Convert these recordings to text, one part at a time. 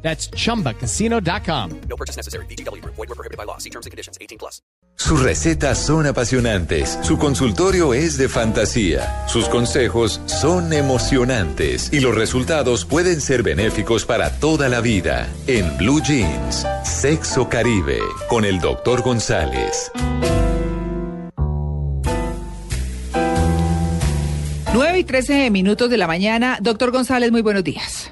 That's chumbacasino.com. No purchase necessary. BGW. Void were prohibited by law. See terms and conditions. 18 plus. Sus recetas son apasionantes, su consultorio es de fantasía, sus consejos son emocionantes y los resultados pueden ser benéficos para toda la vida. En Blue Jeans, Sexo Caribe, con el Dr. González. 9 y 13 minutos de la mañana. Doctor González, muy buenos días.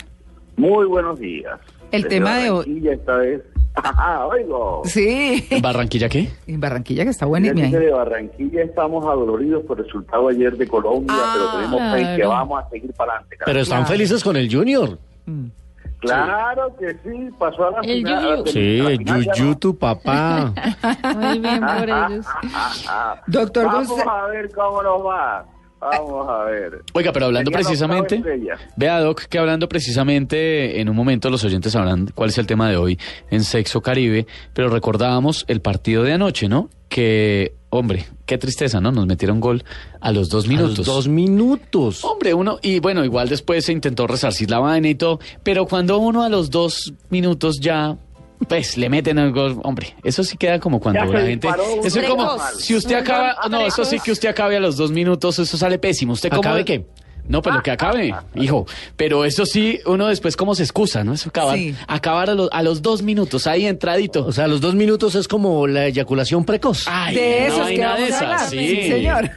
Muy buenos días. El Desde tema de hoy- Barranquilla esta vez. Ajá, oigo. Sí. ¿Barranquilla qué? En Barranquilla, que está buena. Que de Barranquilla estamos adoloridos por el resultado ayer de Colombia, Ah, pero tenemos fe en que claro. vamos a seguir para adelante. Pero están Claro. felices con el Junior. Claro que sí, pasó a la El final. yuyu. Sí, la el final ya Yuyu, no. tu papá. Muy bien por ellos. Doctor Vamos González. a ver cómo nos va. Vamos a ver. Oiga, pero hablando Tenía precisamente, vea Doc, que hablando precisamente, en un momento los oyentes sabrán cuál es el tema de hoy en Sexo Caribe, pero recordábamos el partido de anoche, ¿no? Que, hombre, qué tristeza, ¿no? Nos metieron gol a los dos minutos. dos minutos. Hombre, uno, y bueno, igual después se intentó resarcir la vaina y todo, pero cuando uno a los dos minutos ya, pues le meten el gol, hombre, eso sí queda como cuando la gente. Eso es como, si usted acaba, no, eso sí que usted acabe a los dos minutos, eso sale pésimo. ¿Usted cómo? ¿Acabe qué? No, pues lo que acabe, hijo. Pero eso sí, uno después como se excusa, ¿no? Eso acabar, Sí. acabar a, los, a los dos minutos, ahí entradito. O sea, los dos minutos es como la eyaculación precoz. Ay, De no hay que nada vamos de a esas, hablar. sí. Sí, señor.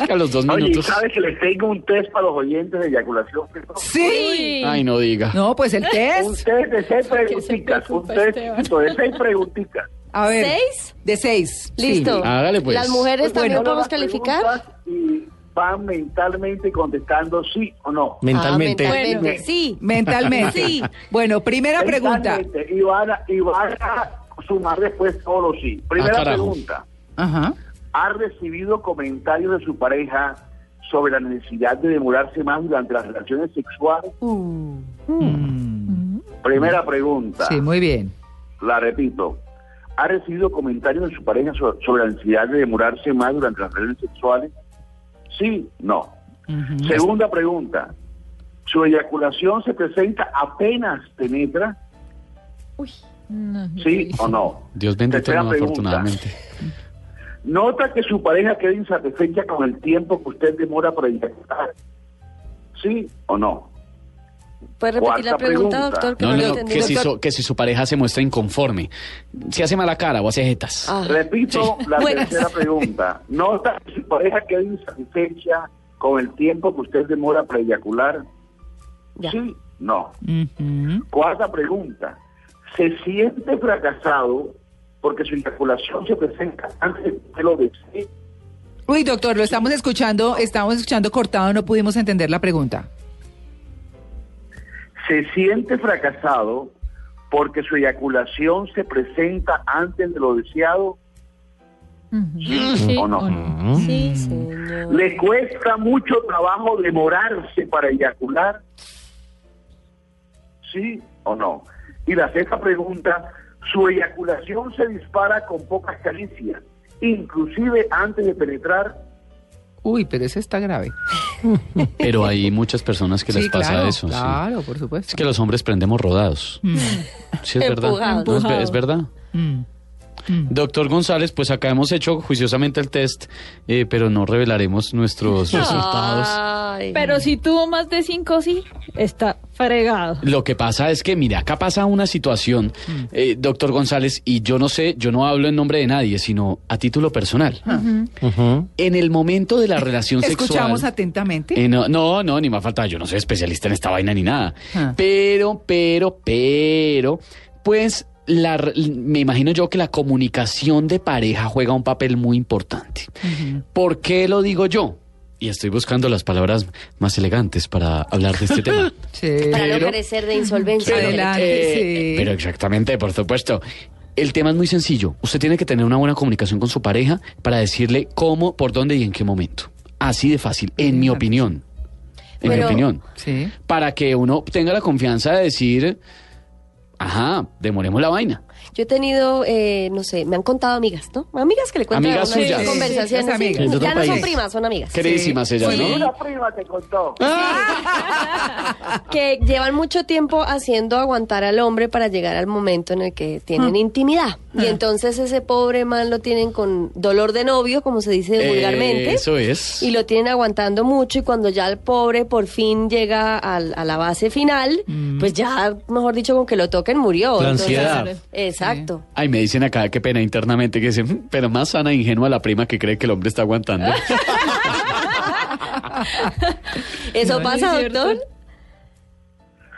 Es que a los dos Oye, ¿y minutos. ¿sabes que les tengo un test para los oyentes de eyaculación? Sí. Ay, no diga. No, pues el Un test. test de seis preguntitas. Un test de seis preguntitas. A ver. ¿Seis? De seis. sí. Listo. Hágale, pues. ¿Las mujeres Pues también bueno, podemos calificar? Y van mentalmente contestando sí o no. Mentalmente. Ah, mentalmente. Sí. Mentalmente. Sí. Bueno, primera pregunta. Y van, a, y van a sumar después solo sí. Primera Ah, pregunta. Ajá. ¿Ha recibido comentarios de su pareja sobre la necesidad de demorarse más durante las relaciones sexuales? Primera pregunta. Sí, muy bien. La repito. ¿Ha recibido comentarios de su pareja so- sobre la necesidad de demorarse más durante las relaciones sexuales? Sí, no. Segunda pregunta. ¿Su eyaculación se presenta apenas penetra? ¿Sí o no? Dios bendito, no, afortunadamente. ¿Nota que su pareja queda insatisfecha con el tiempo que usted demora para eyacular? ¿Sí o no? ¿Puede repetir la Cuarta pregunta, pregunta. doctor? Que No, no, no, no, que si, su, que si su pareja se muestra inconforme, si hace mala cara o hace jetas. Ah, Repito la Bueno. tercera pregunta. ¿Nota que su pareja queda insatisfecha con el tiempo que usted demora para eyacular? Ya. Sí, no. Ujú. Cuarta pregunta. ¿Se siente fracasado porque su eyaculación se presenta antes de que lo desee? Uy, doctor, lo estamos escuchando, estamos escuchando cortado, no pudimos entender la pregunta. ¿Se siente fracasado porque su eyaculación se presenta antes de lo deseado? ¿Sí o no? Sí, señor. ¿Le cuesta mucho trabajo demorarse para eyacular? ¿Sí o no? Y la sexta pregunta, ¿su eyaculación se dispara con pocas caricias, inclusive antes de penetrar? Uy, pero eso está grave. Pero hay muchas personas que les pasa claro, eso. sí. Claro, por supuesto. Es que los hombres prendemos rodados. Sí, es verdad. No, es, ve- es verdad. Mm. Doctor González, pues acá hemos hecho juiciosamente el test, eh, pero no revelaremos nuestros resultados. Ay. Pero si tuvo más de cinco, sí, está fregado. Lo que pasa es que, mira, acá pasa una situación, eh, doctor González, y yo no sé, yo no hablo en nombre de nadie, sino a título personal. En el momento de la relación Escuchamos sexual... atentamente. Eh, no, no, no, ni más falta, yo no soy especialista en esta vaina ni nada. Ah. Pero, pero, pero, pues la, me imagino yo que la comunicación de pareja juega un papel muy importante. ¿Por qué lo digo yo? Y estoy buscando las palabras más elegantes para hablar de este tema. Sí. Para no pero- carecer de insolvencia. Adelante, Eh, sí. Pero exactamente, por supuesto. El tema es muy sencillo. Usted tiene que tener una buena comunicación con su pareja para decirle cómo, por dónde y en qué momento. Así de fácil, en mi opinión. En mi Pero- opinión. Sí. Para que uno tenga la confianza de decir, ajá, demoremos la vaina. Yo he tenido, eh, no sé, me han contado amigas, ¿no? Amigas que le cuentan Amigas conversaciones. Es sí. Ya no son primas, son amigas. Queridísimas ellas, Sí. ¿no? Una prima te contó. que llevan mucho tiempo haciendo aguantar al hombre para llegar al momento en el que tienen Mm. intimidad. Y entonces ese pobre man lo tienen con dolor de novio, como se dice Eh, vulgarmente. Eso es. Y lo tienen aguantando mucho y cuando ya el pobre por fin llega al- a, la base final, pues ya, mejor dicho, con que lo toquen murió. La Entonces, ansiedad. Exacto. Ay, me dicen acá, qué pena internamente, que dicen, "Mm, pero más sana e ingenua la prima que cree que el hombre está aguantando. ¿Eso No, pasa, es doctor?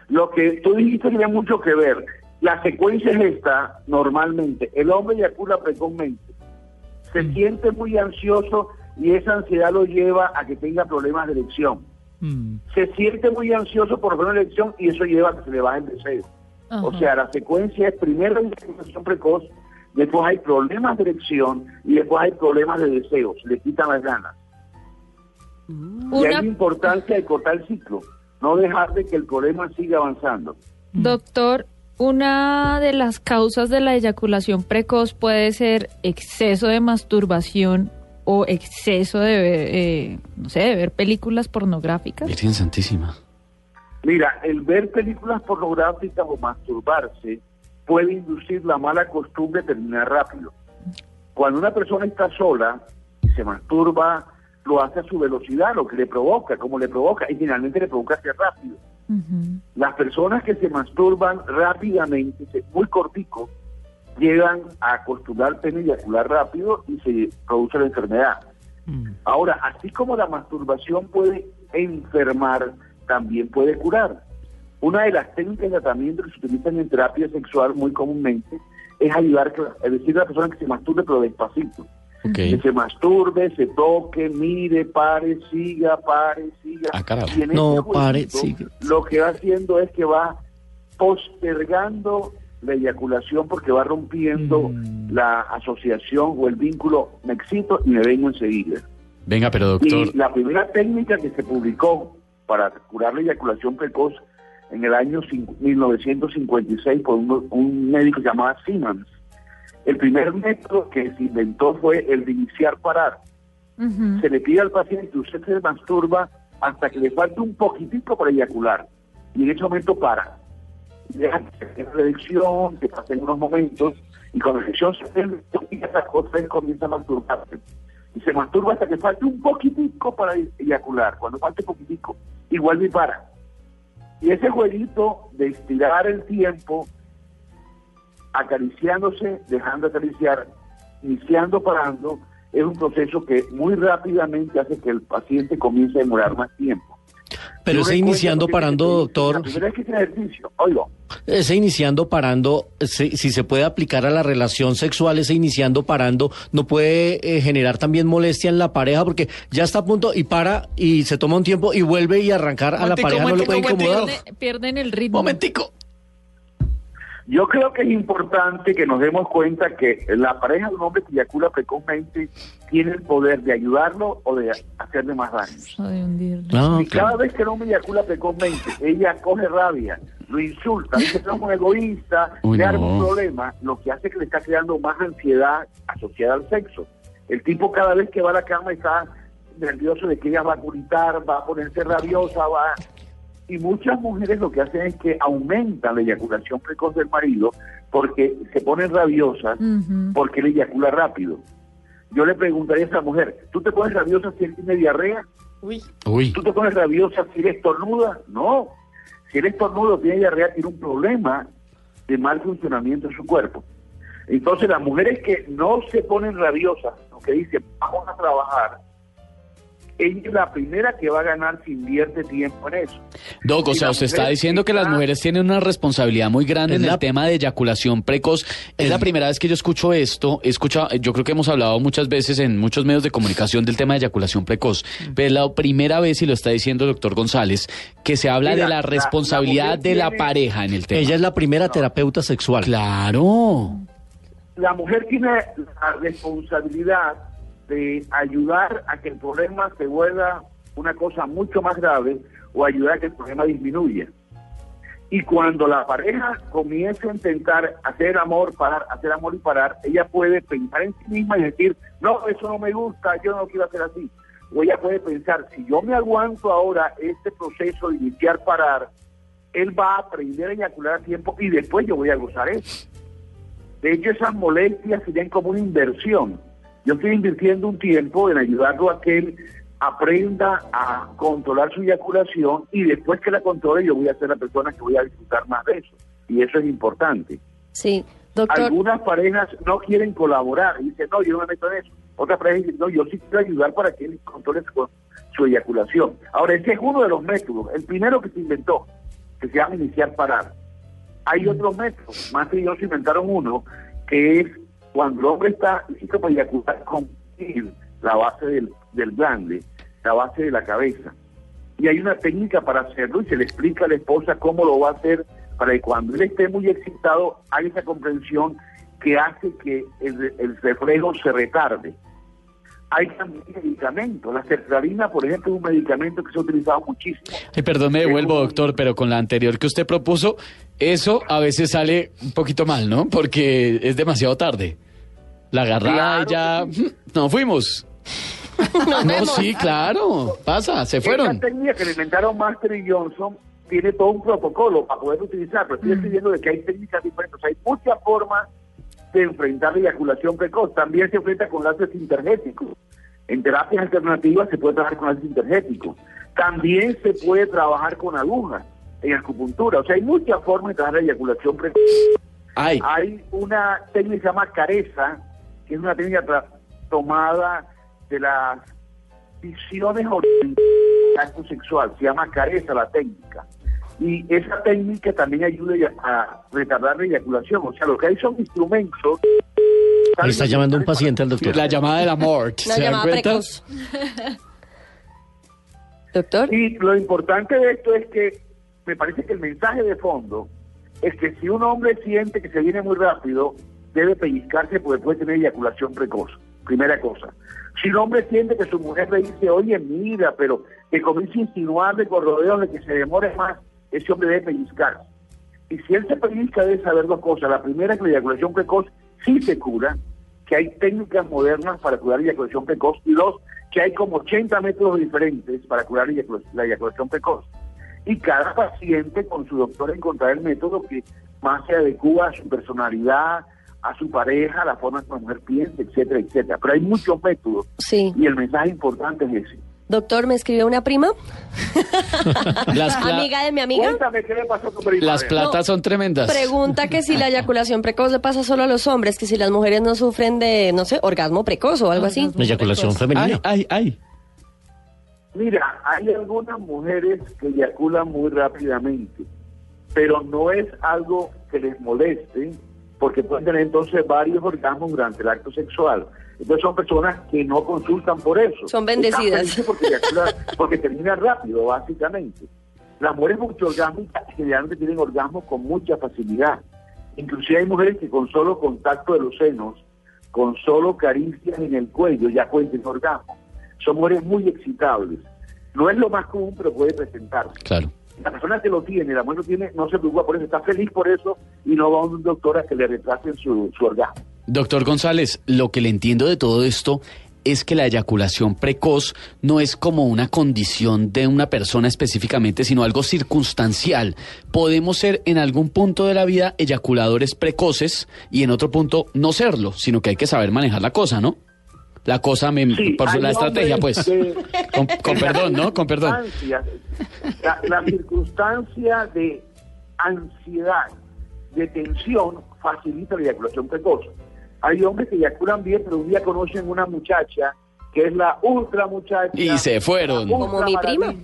Lo que tú dijiste tiene mucho que ver. La secuencia es esta, normalmente. El hombre eyacula precozmente. Se Mm. siente muy ansioso y esa ansiedad lo lleva a que tenga problemas de erección. Mm. Se siente muy ansioso por una elección y eso lleva a que se le baje el deseo. O sea, la secuencia es primero eyaculación precoz, después hay problemas de erección y después hay problemas de deseo. Se le quitan las ganas. Y Una, hay importancia de cortar el ciclo, no dejar de que el problema siga avanzando. doctor, una de las causas de la eyaculación precoz puede ser exceso de masturbación o exceso de ver, eh, no sé, de ver películas pornográficas. Virgen Santísima. Mira, el ver películas pornográficas o masturbarse puede inducir la mala costumbre de terminar rápido. Cuando una persona está sola y se masturba, lo hace a su velocidad, lo que le provoca, como le provoca, y finalmente le provoca ser rápido. Las personas que se masturban rápidamente, muy cortico, llegan a acostumbrar el pene y eyacular rápido y se produce la enfermedad. Ahora, así como la masturbación puede enfermar, también puede curar. Una de las técnicas de tratamiento que se utilizan en terapia sexual muy comúnmente es ayudar, que- es decir, a la persona que se masturbe pero despacito. Que se masturbe, se toque, mire, pare, siga, pare, siga. Ah. Y en No, ese pare, siga. Lo que va haciendo es que va postergando la eyaculación porque va rompiendo la asociación o el vínculo, me excito y me vengo enseguida. Venga, pero doctor, Y la primera técnica que se publicó para curar la eyaculación precoz en el año cin- 1956 por un, un médico llamado Simmons. El primer método que se inventó fue el de iniciar parar. Se le pide al paciente usted se masturba hasta que le falte un poquitico para eyacular. Y en ese momento para. Deja que se tenga la erección, que pasen unos momentos, y con la erección se tiene y esa cosa él comienza a masturbarse. Se masturba hasta que falte un poquitico para eyacular. Cuando falte poquitico, igual y para. Y ese jueguito de estirar el tiempo, acariciándose, dejando acariciar, iniciando, parando, es un proceso que muy rápidamente hace que el paciente comience a demorar más tiempo. Pero ese recuerdo iniciando, parando, doctor, oigo, ese iniciando, parando, si, si se puede aplicar a la relación sexual, ese iniciando, parando, no puede eh, generar también molestia en la pareja porque ya está a punto y para y se toma un tiempo y vuelve y arrancar a la Momentico, pareja no le puede incomodar. pierden el ritmo. momentico. Yo creo que es importante que nos demos cuenta que la pareja de un hombre que eyacula precozmente tiene el poder de ayudarlo o de hacerle más daño. O de hundirlo. Ah, Y cada vez que el hombre eyacula precozmente, ella coge rabia, lo insulta, dice que es un egoísta, Uy, le arma un no. problema, lo que hace es que le está creando más ansiedad asociada al sexo. El tipo cada vez que va a la cama está nervioso de que ella va a gritar, va a ponerse rabiosa, va... Y muchas mujeres lo que hacen es que aumentan la eyaculación precoz del marido porque se ponen rabiosas porque él eyacula rápido. Yo le preguntaría a esa mujer, ¿tú te pones rabiosa si él tiene diarrea? Uy. ¿Tú te pones rabiosa si eres tornuda? No. Si eres tornudo o tiene diarrea, tiene un problema de mal funcionamiento en su cuerpo. Entonces, las mujeres que no se ponen rabiosas, lo que dicen, vamos a trabajar, ella es la primera que va a ganar si invierte tiempo en eso. Doc, o sea, usted está diciendo que las mujeres tienen una responsabilidad muy grande en la- el tema de eyaculación precoz. Es la primera vez que yo escucho esto. He escuchado, yo creo que hemos hablado muchas veces en muchos medios de comunicación del tema de eyaculación precoz. Pero es la primera vez, y lo está diciendo el doctor González, que se habla Mira, de la responsabilidad la de la tiene- pareja en el tema. Ella es la primera terapeuta sexual. Claro. la mujer tiene la responsabilidad de ayudar a que el problema se vuelva una cosa mucho más grave o ayudar a que el problema disminuya. Y cuando la pareja comience a intentar hacer amor, parar, hacer amor y parar, ella puede pensar en sí misma y decir, no, eso no me gusta, yo no quiero hacer así. O ella puede pensar, si yo me aguanto ahora este proceso de iniciar parar, él va a aprender a eyacular a tiempo y después yo voy a gozar eso. De hecho, esas molestias serían como una inversión. Yo estoy invirtiendo un tiempo en ayudarlo a que él aprenda a controlar su eyaculación y después que la controle yo voy a ser la persona que voy a disfrutar más de eso. Y eso es importante. Sí, doctor. Algunas parejas no quieren colaborar y dicen, no, yo no me meto en eso. Otras parejas dicen, no, yo sí quiero ayudar para que él controle su, su eyaculación. Ahora, ese es uno de los métodos. El primero que se inventó, que se llama iniciar parar. Hay otros métodos, más que ellos inventaron uno, que es cuando el hombre está listo para eyacular con la base del, del glande, la base de la cabeza. Y hay una técnica para hacerlo y se le explica a la esposa cómo lo va a hacer para que cuando él esté muy excitado haya esa comprensión que hace que el, el reflejo se retarde. Hay también medicamentos. La sertralina, por ejemplo, es un medicamento que se ha utilizado muchísimo. Ay, perdón, me devuelvo, doctor, pero con la anterior que usted propuso, eso a veces sale un poquito mal, ¿no? Porque es demasiado tarde. La agarrada y ya... No fuimos. no, sí, claro. Pasa, se fueron. Esta técnica que le inventaron Master y Johnson tiene todo un protocolo para poder utilizar, pero estoy escribiendo de que hay técnicas diferentes. Hay muchas formas de enfrentar la eyaculación precoz. También se enfrenta con láser intergéticos. En terapias alternativas se puede trabajar con láser intergéticos. También se puede trabajar con agujas en acupuntura. O sea, hay muchas formas de trabajar la eyaculación precoz. Ay. Hay una técnica que se llama careza, que es una técnica tomada de las visiones orientales sexual. Se llama careza la técnica. Y esa técnica también ayuda a retardar la eyaculación. O sea, lo que hay son instrumentos. Le está llamando un paciente al doctor. La llamada del amor. Una ¿Se dan llamada cuenta? precoz. Doctor. Y lo importante de esto es que me parece que el mensaje de fondo es que si un hombre siente que se viene muy rápido, debe pellizcarse porque puede tener eyaculación precoz. Primera cosa. Si un hombre siente que su mujer le dice, oye, mira, pero que comienza a insinuarle con rodeos de que se demore más, ese hombre debe pellizcarse. Y si él se pellizca, debe saber dos cosas. La primera es que la eyaculación precoz sí se cura, que hay técnicas modernas para curar la eyaculación precoz. Y dos, que hay como 80 métodos diferentes para curar la eyacula- la eyaculación precoz. Y cada paciente con su doctor encontrará el método que más se adecua a su personalidad, a su pareja, a la forma en que la mujer piensa, etcétera, etcétera. Pero hay muchos métodos Sí. y el mensaje importante es ese. Doctor, me escribió una prima, Las, amiga de mi amiga. Cuéntame qué le pasó a tu prima. las platas son tremendas. Pregunta que si la eyaculación precoz le pasa solo a los hombres, que si las mujeres no sufren de, no sé, orgasmo precoz o algo así. Eyaculación femenina. Ay, ay, ay. Mira, hay algunas mujeres que eyaculan muy rápidamente, pero no es algo que les moleste, porque pueden tener entonces varios orgasmos durante el acto sexual. Entonces son personas que no consultan por eso. Son bendecidas. Porque, porque termina rápido, básicamente. Las mujeres multiorgásmicas generalmente tienen orgasmos con mucha facilidad. Inclusive hay mujeres que con solo contacto de los senos, con solo caricias en el cuello, ya pueden tener orgasmo. Son mujeres muy excitables. No es lo más común, pero puede presentarse. Claro. La persona que lo tiene, la mujer lo tiene, no se preocupa por eso, está feliz por eso y no va a un doctor a que le retrasen su, su orgasmo. Doctor González, lo que le entiendo de todo esto es que la eyaculación precoz no es como una condición de una persona específicamente, sino algo circunstancial. Podemos ser en algún punto de la vida eyaculadores precoces y en otro punto no serlo, sino que hay que saber manejar la cosa, ¿no? La cosa, me, Sí, por hay la estrategia, pues. Con, perdón, ¿no? Con perdón. la circunstancia de ansiedad, de tensión, facilita la eyaculación precoz. Hay hombres que eyaculan bien, pero un día conocen una muchacha que es la ultra muchacha. Y se fueron. Como mi prima.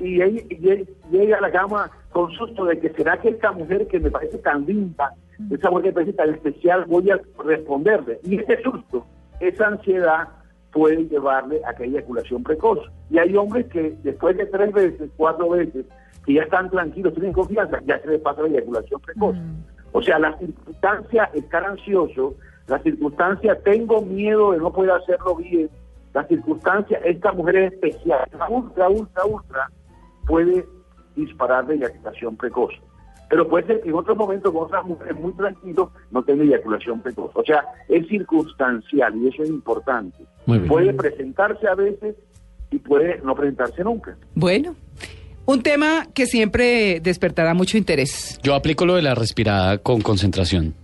Y ella, y llega a la cama con susto de que será que esta mujer que me parece tan linda, esa mujer que me parece tan especial, voy a responderle. Y ese susto, esa ansiedad puede llevarle a que haya eyaculación precoz. Y hay hombres que después de tres veces, cuatro veces, que ya están tranquilos, tienen confianza, ya se les pasa la eyaculación precoz. O sea, la circunstancia estar ansioso, la circunstancia tengo miedo de no poder hacerlo bien, la circunstancia esta mujer es especial, la ultra, ultra, ultra, puede disparar de eyaculación precoz. Pero puede ser que en otro momento con otras mujeres muy tranquilos no tenga eyaculación precoz. O sea, es circunstancial y eso es importante. Muy bien. Puede presentarse a veces y puede no presentarse nunca. Bueno, un tema que siempre despertará mucho interés. Yo aplico lo de la respirada con concentración.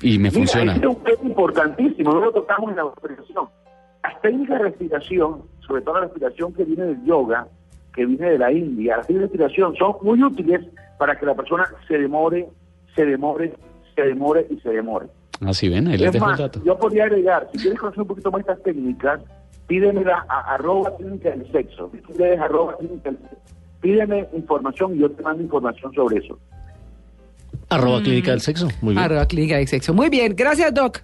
Y me Mira, funciona. este es un tema importantísimo, no lo tocamos en la respiración. Las técnicas de respiración, sobre todo la respiración que viene del yoga, que viene de la India, las técnicas de respiración son muy útiles para que la persona se demore, se demore, se demore y se demore. Así ven, ahí les Es dejo el más, dato. yo podría agregar, si quieres conocer un poquito más estas técnicas, pídemela a arroba clínica del sexo. Si quieres arroba clínica del sexo. Pídeme información y yo te mando información sobre eso. Arroba clínica del sexo. Muy bien. Arroba clínica de sexo. Muy bien, gracias, Doc.